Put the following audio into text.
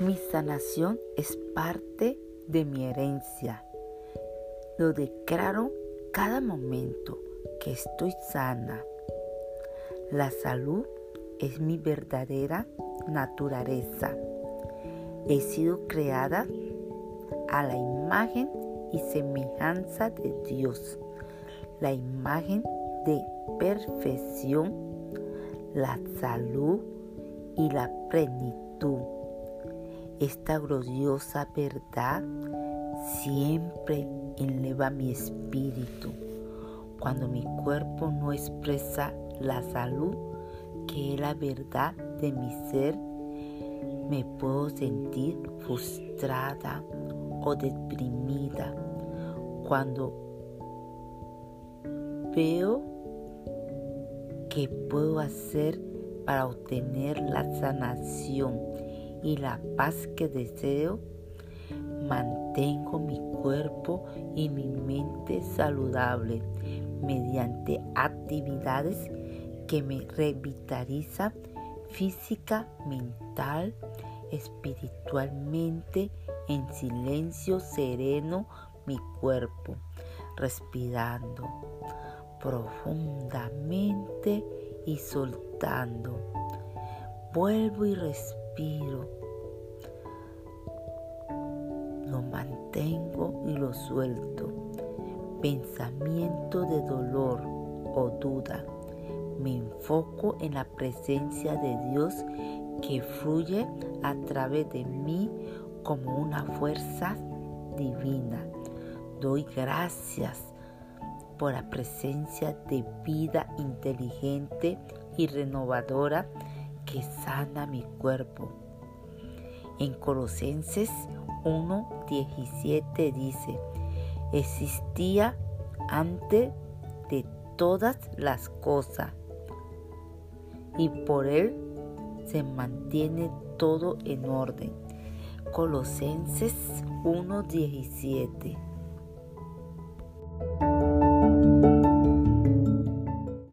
Mi sanación es parte de mi herencia. Lo declaro cada momento que estoy sana. La salud es mi verdadera naturaleza. He sido creada a la imagen y semejanza de Dios, la imagen de perfección, la salud y la plenitud. Esta gloriosa verdad siempre eleva mi espíritu. Cuando mi cuerpo no expresa la salud, que es la verdad de mi ser, me puedo sentir frustrada o deprimida. Cuando veo qué puedo hacer para obtener la sanación y la paz que deseo, mantengo mi cuerpo y mi mente saludable mediante actividades que me revitalizan física, mental, espiritualmente, en silencio sereno mi cuerpo, respirando profundamente y soltando. Vuelvo y respiro. Lo mantengo y lo suelto. Pensamiento de dolor o duda. Me enfoco en la presencia de Dios que fluye a través de mí como una fuerza divina. Doy gracias por la presencia de vida inteligente y renovadora que sana mi cuerpo. En Colosenses 1.17 dice, existía antes de todas las cosas y por él se mantiene todo en orden. Colosenses 1.17